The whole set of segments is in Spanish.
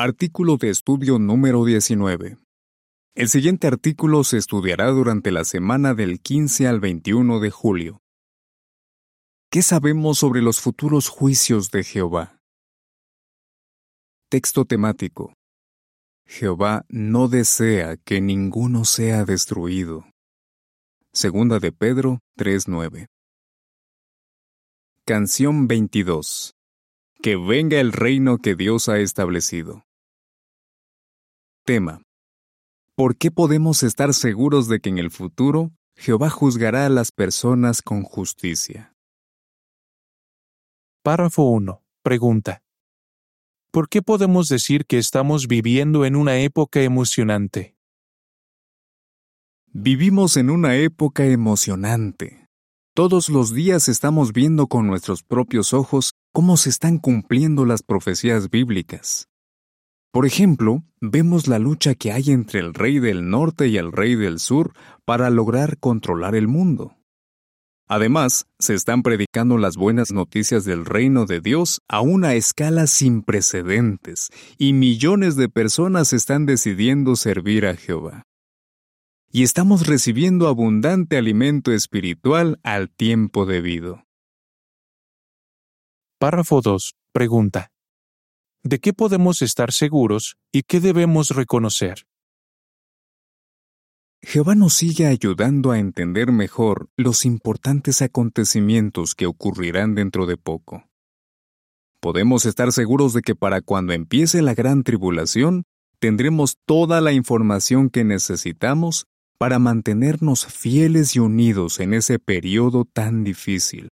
Artículo de estudio número 19. El siguiente artículo se estudiará durante la semana del 15 al 21 de julio. ¿Qué sabemos sobre los futuros juicios de Jehová? Texto temático. Jehová no desea que ninguno sea destruido. Segunda de Pedro 3.9. Canción 22. Que venga el reino que Dios ha establecido. Tema. ¿Por qué podemos estar seguros de que en el futuro Jehová juzgará a las personas con justicia? Párrafo 1. Pregunta. ¿Por qué podemos decir que estamos viviendo en una época emocionante? Vivimos en una época emocionante. Todos los días estamos viendo con nuestros propios ojos cómo se están cumpliendo las profecías bíblicas. Por ejemplo, vemos la lucha que hay entre el rey del norte y el rey del sur para lograr controlar el mundo. Además, se están predicando las buenas noticias del reino de Dios a una escala sin precedentes, y millones de personas están decidiendo servir a Jehová. Y estamos recibiendo abundante alimento espiritual al tiempo debido. Párrafo 2. Pregunta. ¿De qué podemos estar seguros y qué debemos reconocer? Jehová nos sigue ayudando a entender mejor los importantes acontecimientos que ocurrirán dentro de poco. Podemos estar seguros de que para cuando empiece la gran tribulación, tendremos toda la información que necesitamos para mantenernos fieles y unidos en ese periodo tan difícil.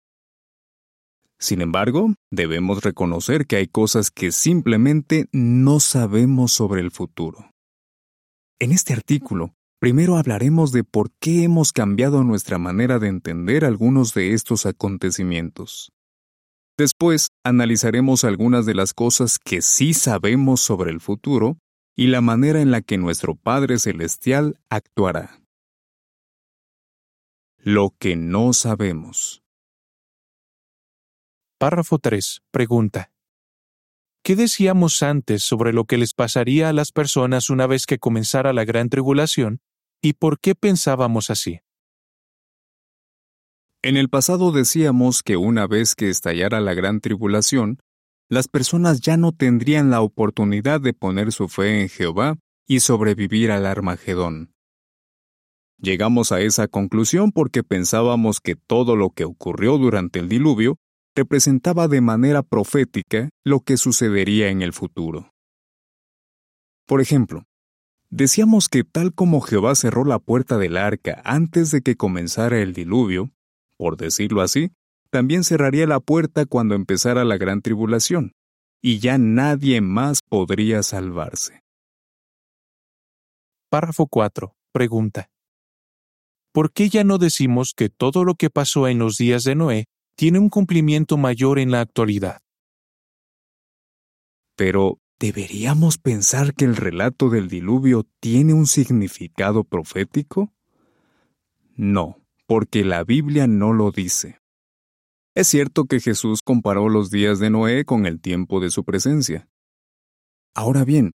Sin embargo, debemos reconocer que hay cosas que simplemente no sabemos sobre el futuro. En este artículo, primero hablaremos de por qué hemos cambiado nuestra manera de entender algunos de estos acontecimientos. Después, analizaremos algunas de las cosas que sí sabemos sobre el futuro y la manera en la que nuestro Padre Celestial actuará. Lo que no sabemos. Párrafo 3. Pregunta. ¿Qué decíamos antes sobre lo que les pasaría a las personas una vez que comenzara la gran tribulación y por qué pensábamos así? En el pasado decíamos que una vez que estallara la gran tribulación, las personas ya no tendrían la oportunidad de poner su fe en Jehová y sobrevivir al Armagedón. Llegamos a esa conclusión porque pensábamos que todo lo que ocurrió durante el diluvio representaba de manera profética lo que sucedería en el futuro. Por ejemplo, decíamos que tal como Jehová cerró la puerta del arca antes de que comenzara el diluvio, por decirlo así, también cerraría la puerta cuando empezara la gran tribulación, y ya nadie más podría salvarse. Párrafo 4. Pregunta. ¿Por qué ya no decimos que todo lo que pasó en los días de Noé tiene un cumplimiento mayor en la actualidad. Pero, ¿deberíamos pensar que el relato del diluvio tiene un significado profético? No, porque la Biblia no lo dice. Es cierto que Jesús comparó los días de Noé con el tiempo de su presencia. Ahora bien,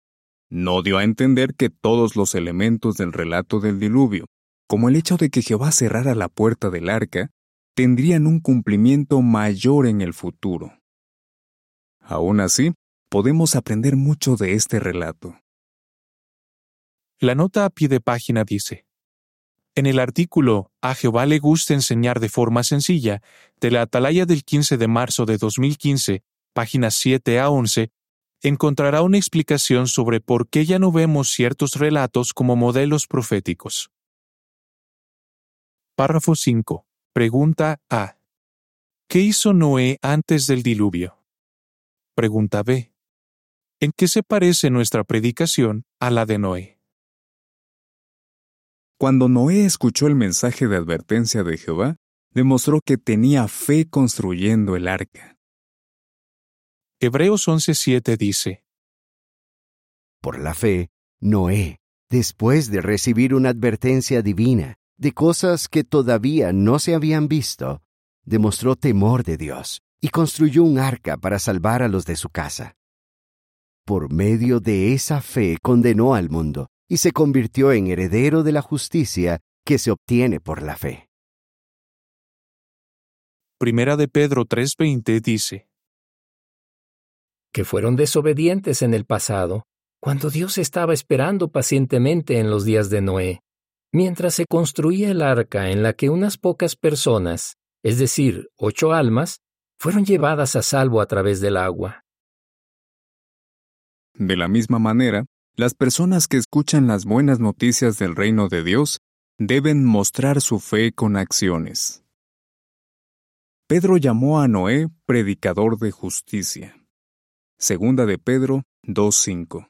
no dio a entender que todos los elementos del relato del diluvio, como el hecho de que Jehová cerrara la puerta del arca, tendrían un cumplimiento mayor en el futuro. Aún así, podemos aprender mucho de este relato. La nota a pie de página dice, en el artículo A Jehová le gusta enseñar de forma sencilla, de la Atalaya del 15 de marzo de 2015, páginas 7 a 11, encontrará una explicación sobre por qué ya no vemos ciertos relatos como modelos proféticos. Párrafo 5. Pregunta A. ¿Qué hizo Noé antes del diluvio? Pregunta B. ¿En qué se parece nuestra predicación a la de Noé? Cuando Noé escuchó el mensaje de advertencia de Jehová, demostró que tenía fe construyendo el arca. Hebreos 11:7 dice, Por la fe, Noé, después de recibir una advertencia divina, de cosas que todavía no se habían visto, demostró temor de Dios y construyó un arca para salvar a los de su casa. por medio de esa fe condenó al mundo y se convirtió en heredero de la justicia que se obtiene por la fe. Primera de Pedro 3:20 dice, que fueron desobedientes en el pasado, cuando Dios estaba esperando pacientemente en los días de Noé, mientras se construía el arca en la que unas pocas personas, es decir, ocho almas, fueron llevadas a salvo a través del agua. De la misma manera, las personas que escuchan las buenas noticias del reino de Dios deben mostrar su fe con acciones. Pedro llamó a Noé predicador de justicia. Segunda de Pedro 2.5.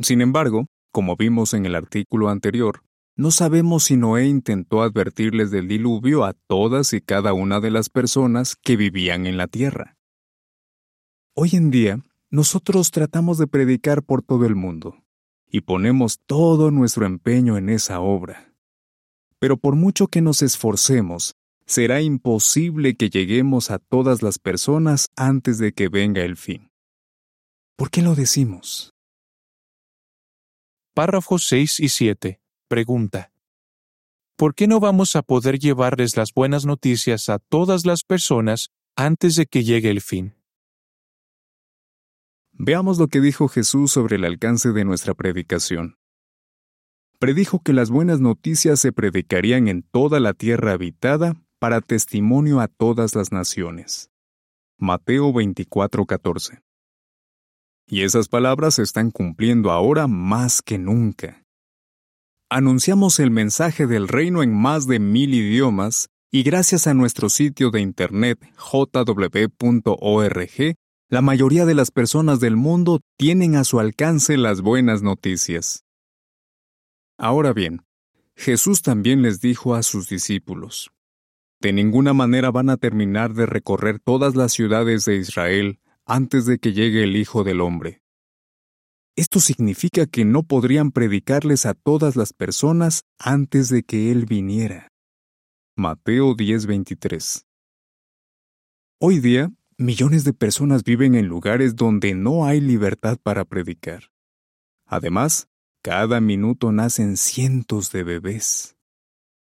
Sin embargo, como vimos en el artículo anterior, no sabemos si Noé intentó advertirles del diluvio a todas y cada una de las personas que vivían en la tierra. Hoy en día, nosotros tratamos de predicar por todo el mundo y ponemos todo nuestro empeño en esa obra. Pero por mucho que nos esforcemos, será imposible que lleguemos a todas las personas antes de que venga el fin. ¿Por qué lo decimos? Párrafos 6 y 7. Pregunta. ¿Por qué no vamos a poder llevarles las buenas noticias a todas las personas antes de que llegue el fin? Veamos lo que dijo Jesús sobre el alcance de nuestra predicación. Predijo que las buenas noticias se predicarían en toda la tierra habitada para testimonio a todas las naciones. Mateo 24:14. Y esas palabras se están cumpliendo ahora más que nunca. Anunciamos el mensaje del reino en más de mil idiomas y gracias a nuestro sitio de internet jw.org la mayoría de las personas del mundo tienen a su alcance las buenas noticias. Ahora bien, Jesús también les dijo a sus discípulos, De ninguna manera van a terminar de recorrer todas las ciudades de Israel antes de que llegue el Hijo del Hombre. Esto significa que no podrían predicarles a todas las personas antes de que Él viniera. Mateo 10:23 Hoy día, millones de personas viven en lugares donde no hay libertad para predicar. Además, cada minuto nacen cientos de bebés.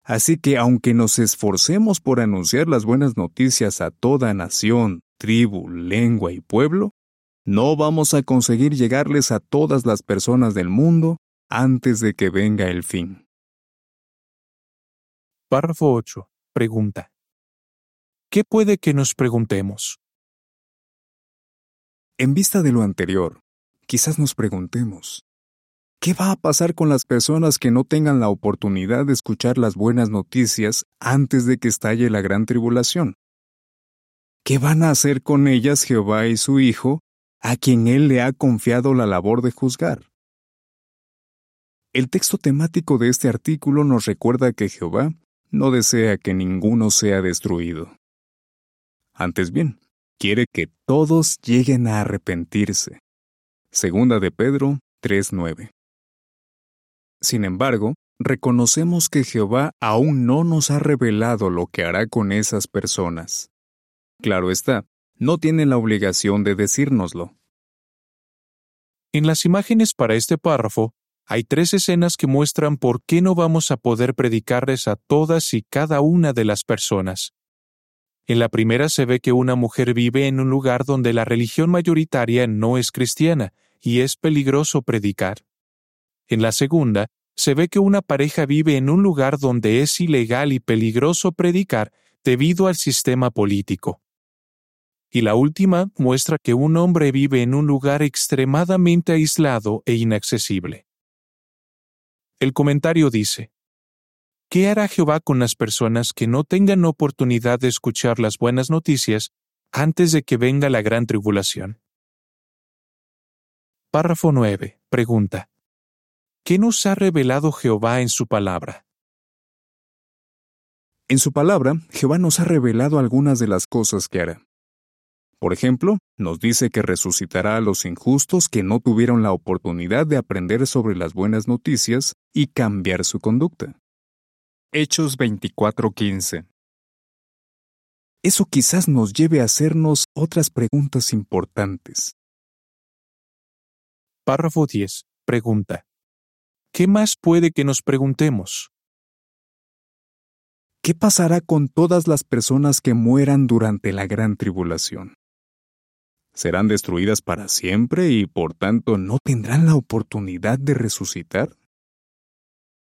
Así que aunque nos esforcemos por anunciar las buenas noticias a toda nación, tribu, lengua y pueblo, no vamos a conseguir llegarles a todas las personas del mundo antes de que venga el fin. Párrafo 8. Pregunta. ¿Qué puede que nos preguntemos? En vista de lo anterior, quizás nos preguntemos, ¿qué va a pasar con las personas que no tengan la oportunidad de escuchar las buenas noticias antes de que estalle la gran tribulación? ¿Qué van a hacer con ellas Jehová y su Hijo, a quien Él le ha confiado la labor de juzgar? El texto temático de este artículo nos recuerda que Jehová no desea que ninguno sea destruido. Antes bien, quiere que todos lleguen a arrepentirse. Segunda de Pedro 3:9. Sin embargo, reconocemos que Jehová aún no nos ha revelado lo que hará con esas personas. Claro está, no tiene la obligación de decírnoslo. En las imágenes para este párrafo, hay tres escenas que muestran por qué no vamos a poder predicarles a todas y cada una de las personas. En la primera se ve que una mujer vive en un lugar donde la religión mayoritaria no es cristiana y es peligroso predicar. En la segunda, se ve que una pareja vive en un lugar donde es ilegal y peligroso predicar debido al sistema político. Y la última muestra que un hombre vive en un lugar extremadamente aislado e inaccesible. El comentario dice, ¿Qué hará Jehová con las personas que no tengan oportunidad de escuchar las buenas noticias antes de que venga la gran tribulación? Párrafo 9. Pregunta. ¿Qué nos ha revelado Jehová en su palabra? En su palabra, Jehová nos ha revelado algunas de las cosas que hará. Por ejemplo, nos dice que resucitará a los injustos que no tuvieron la oportunidad de aprender sobre las buenas noticias y cambiar su conducta. Hechos 24:15. Eso quizás nos lleve a hacernos otras preguntas importantes. Párrafo 10. Pregunta. ¿Qué más puede que nos preguntemos? ¿Qué pasará con todas las personas que mueran durante la gran tribulación? ¿Serán destruidas para siempre y por tanto no tendrán la oportunidad de resucitar?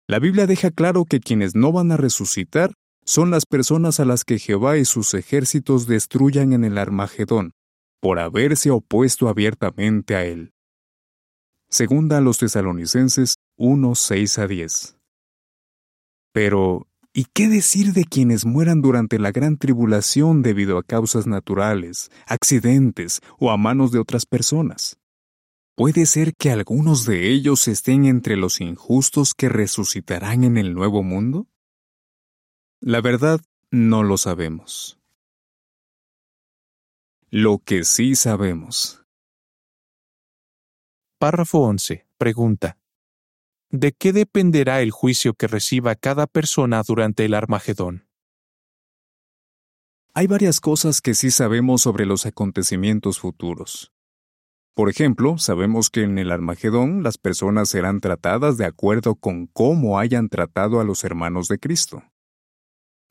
La Biblia deja claro que quienes no van a resucitar son las personas a las que Jehová y sus ejércitos destruyan en el Armagedón, por haberse opuesto abiertamente a él. Segunda a los tesalonicenses 1, 6 a 10. Pero, ¿y qué decir de quienes mueran durante la gran tribulación debido a causas naturales, accidentes o a manos de otras personas? ¿Puede ser que algunos de ellos estén entre los injustos que resucitarán en el nuevo mundo? La verdad, no lo sabemos. Lo que sí sabemos. Párrafo 11. Pregunta. ¿De qué dependerá el juicio que reciba cada persona durante el Armagedón? Hay varias cosas que sí sabemos sobre los acontecimientos futuros. Por ejemplo, sabemos que en el Armagedón las personas serán tratadas de acuerdo con cómo hayan tratado a los hermanos de Cristo.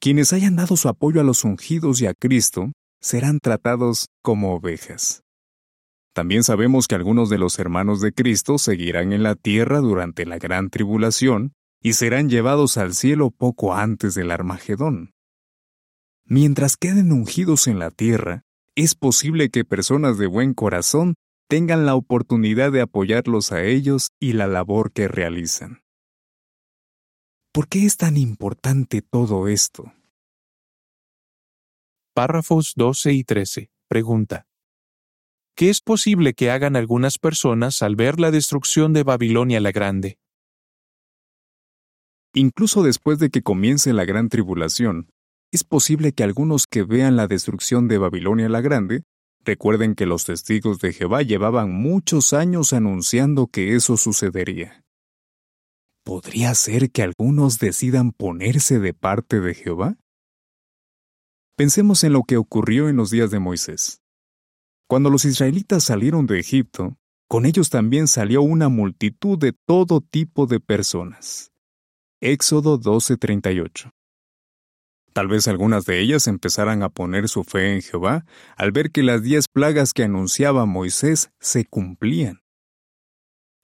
Quienes hayan dado su apoyo a los ungidos y a Cristo serán tratados como ovejas. También sabemos que algunos de los hermanos de Cristo seguirán en la tierra durante la gran tribulación y serán llevados al cielo poco antes del Armagedón. Mientras queden ungidos en la tierra, es posible que personas de buen corazón tengan la oportunidad de apoyarlos a ellos y la labor que realizan. ¿Por qué es tan importante todo esto? Párrafos 12 y 13. Pregunta. ¿Qué es posible que hagan algunas personas al ver la destrucción de Babilonia la Grande? Incluso después de que comience la gran tribulación, es posible que algunos que vean la destrucción de Babilonia la Grande Recuerden que los testigos de Jehová llevaban muchos años anunciando que eso sucedería. ¿Podría ser que algunos decidan ponerse de parte de Jehová? Pensemos en lo que ocurrió en los días de Moisés. Cuando los israelitas salieron de Egipto, con ellos también salió una multitud de todo tipo de personas. Éxodo 12:38 Tal vez algunas de ellas empezaran a poner su fe en Jehová al ver que las diez plagas que anunciaba Moisés se cumplían.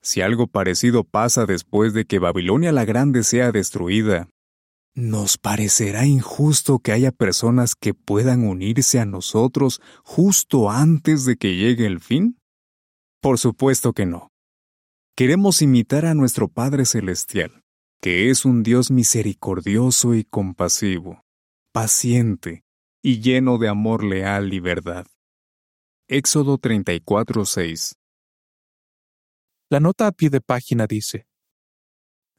Si algo parecido pasa después de que Babilonia la Grande sea destruida, ¿nos parecerá injusto que haya personas que puedan unirse a nosotros justo antes de que llegue el fin? Por supuesto que no. Queremos imitar a nuestro Padre Celestial, que es un Dios misericordioso y compasivo paciente y lleno de amor leal y verdad. Éxodo 34:6 La nota a pie de página dice,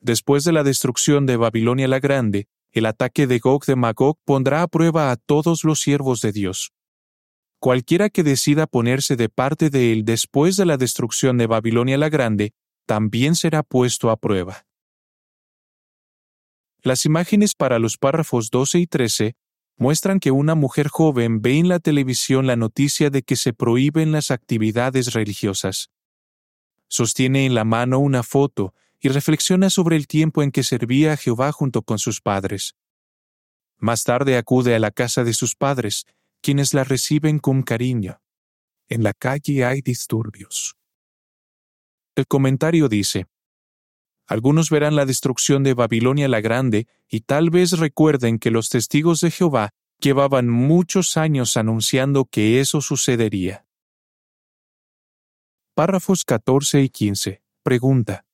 Después de la destrucción de Babilonia la Grande, el ataque de Gog de Magog pondrá a prueba a todos los siervos de Dios. Cualquiera que decida ponerse de parte de él después de la destrucción de Babilonia la Grande, también será puesto a prueba. Las imágenes para los párrafos 12 y 13 muestran que una mujer joven ve en la televisión la noticia de que se prohíben las actividades religiosas. Sostiene en la mano una foto y reflexiona sobre el tiempo en que servía a Jehová junto con sus padres. Más tarde acude a la casa de sus padres, quienes la reciben con cariño. En la calle hay disturbios. El comentario dice, algunos verán la destrucción de Babilonia la Grande y tal vez recuerden que los testigos de Jehová llevaban muchos años anunciando que eso sucedería. Párrafos 14 y 15. Pregunta.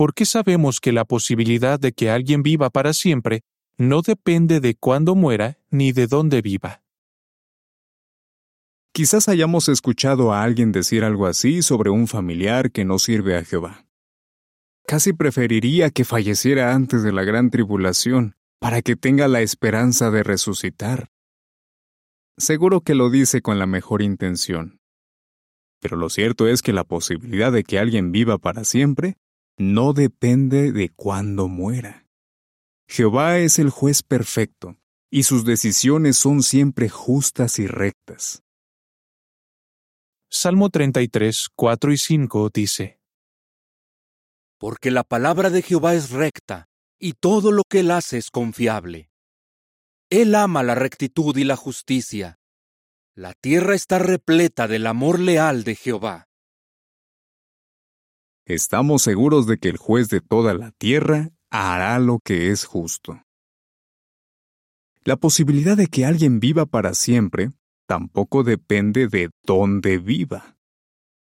¿Por qué sabemos que la posibilidad de que alguien viva para siempre no depende de cuándo muera ni de dónde viva? Quizás hayamos escuchado a alguien decir algo así sobre un familiar que no sirve a Jehová. Casi preferiría que falleciera antes de la gran tribulación, para que tenga la esperanza de resucitar. Seguro que lo dice con la mejor intención. Pero lo cierto es que la posibilidad de que alguien viva para siempre no depende de cuándo muera. Jehová es el juez perfecto, y sus decisiones son siempre justas y rectas. Salmo 33, 4 y 5 dice, Porque la palabra de Jehová es recta, y todo lo que él hace es confiable. Él ama la rectitud y la justicia. La tierra está repleta del amor leal de Jehová. Estamos seguros de que el juez de toda la tierra hará lo que es justo. La posibilidad de que alguien viva para siempre tampoco depende de dónde viva.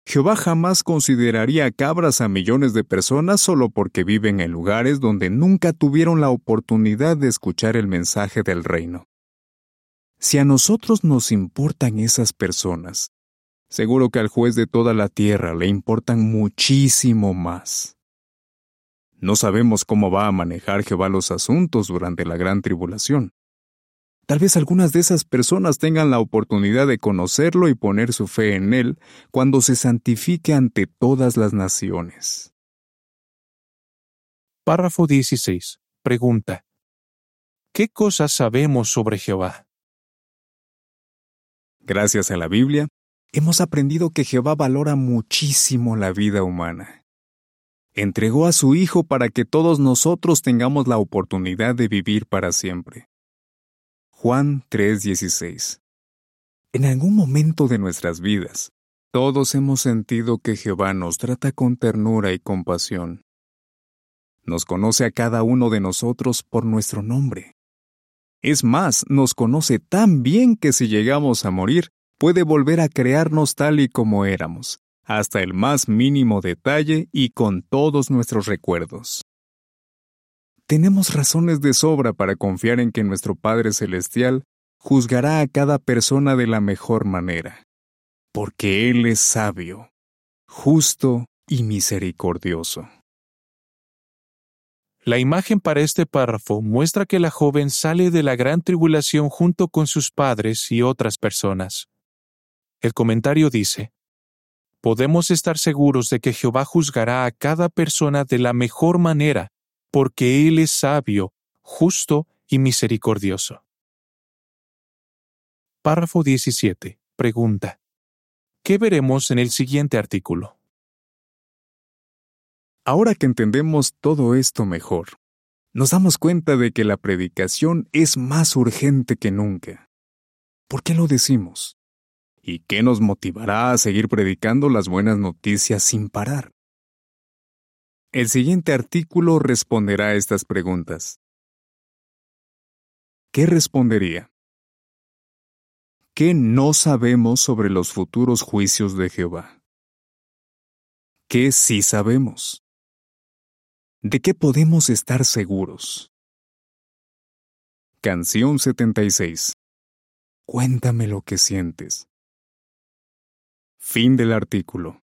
Jehová jamás consideraría cabras a millones de personas solo porque viven en lugares donde nunca tuvieron la oportunidad de escuchar el mensaje del reino. Si a nosotros nos importan esas personas, seguro que al juez de toda la tierra le importan muchísimo más. No sabemos cómo va a manejar Jehová los asuntos durante la gran tribulación. Tal vez algunas de esas personas tengan la oportunidad de conocerlo y poner su fe en Él cuando se santifique ante todas las naciones. Párrafo 16. Pregunta. ¿Qué cosas sabemos sobre Jehová? Gracias a la Biblia, hemos aprendido que Jehová valora muchísimo la vida humana. Entregó a su Hijo para que todos nosotros tengamos la oportunidad de vivir para siempre. Juan 3:16 En algún momento de nuestras vidas, todos hemos sentido que Jehová nos trata con ternura y compasión. Nos conoce a cada uno de nosotros por nuestro nombre. Es más, nos conoce tan bien que si llegamos a morir, puede volver a crearnos tal y como éramos, hasta el más mínimo detalle y con todos nuestros recuerdos tenemos razones de sobra para confiar en que nuestro Padre Celestial juzgará a cada persona de la mejor manera, porque Él es sabio, justo y misericordioso. La imagen para este párrafo muestra que la joven sale de la gran tribulación junto con sus padres y otras personas. El comentario dice, Podemos estar seguros de que Jehová juzgará a cada persona de la mejor manera porque Él es sabio, justo y misericordioso. Párrafo 17. Pregunta. ¿Qué veremos en el siguiente artículo? Ahora que entendemos todo esto mejor, nos damos cuenta de que la predicación es más urgente que nunca. ¿Por qué lo decimos? ¿Y qué nos motivará a seguir predicando las buenas noticias sin parar? El siguiente artículo responderá a estas preguntas. ¿Qué respondería? ¿Qué no sabemos sobre los futuros juicios de Jehová? ¿Qué sí sabemos? ¿De qué podemos estar seguros? Canción 76. Cuéntame lo que sientes. Fin del artículo.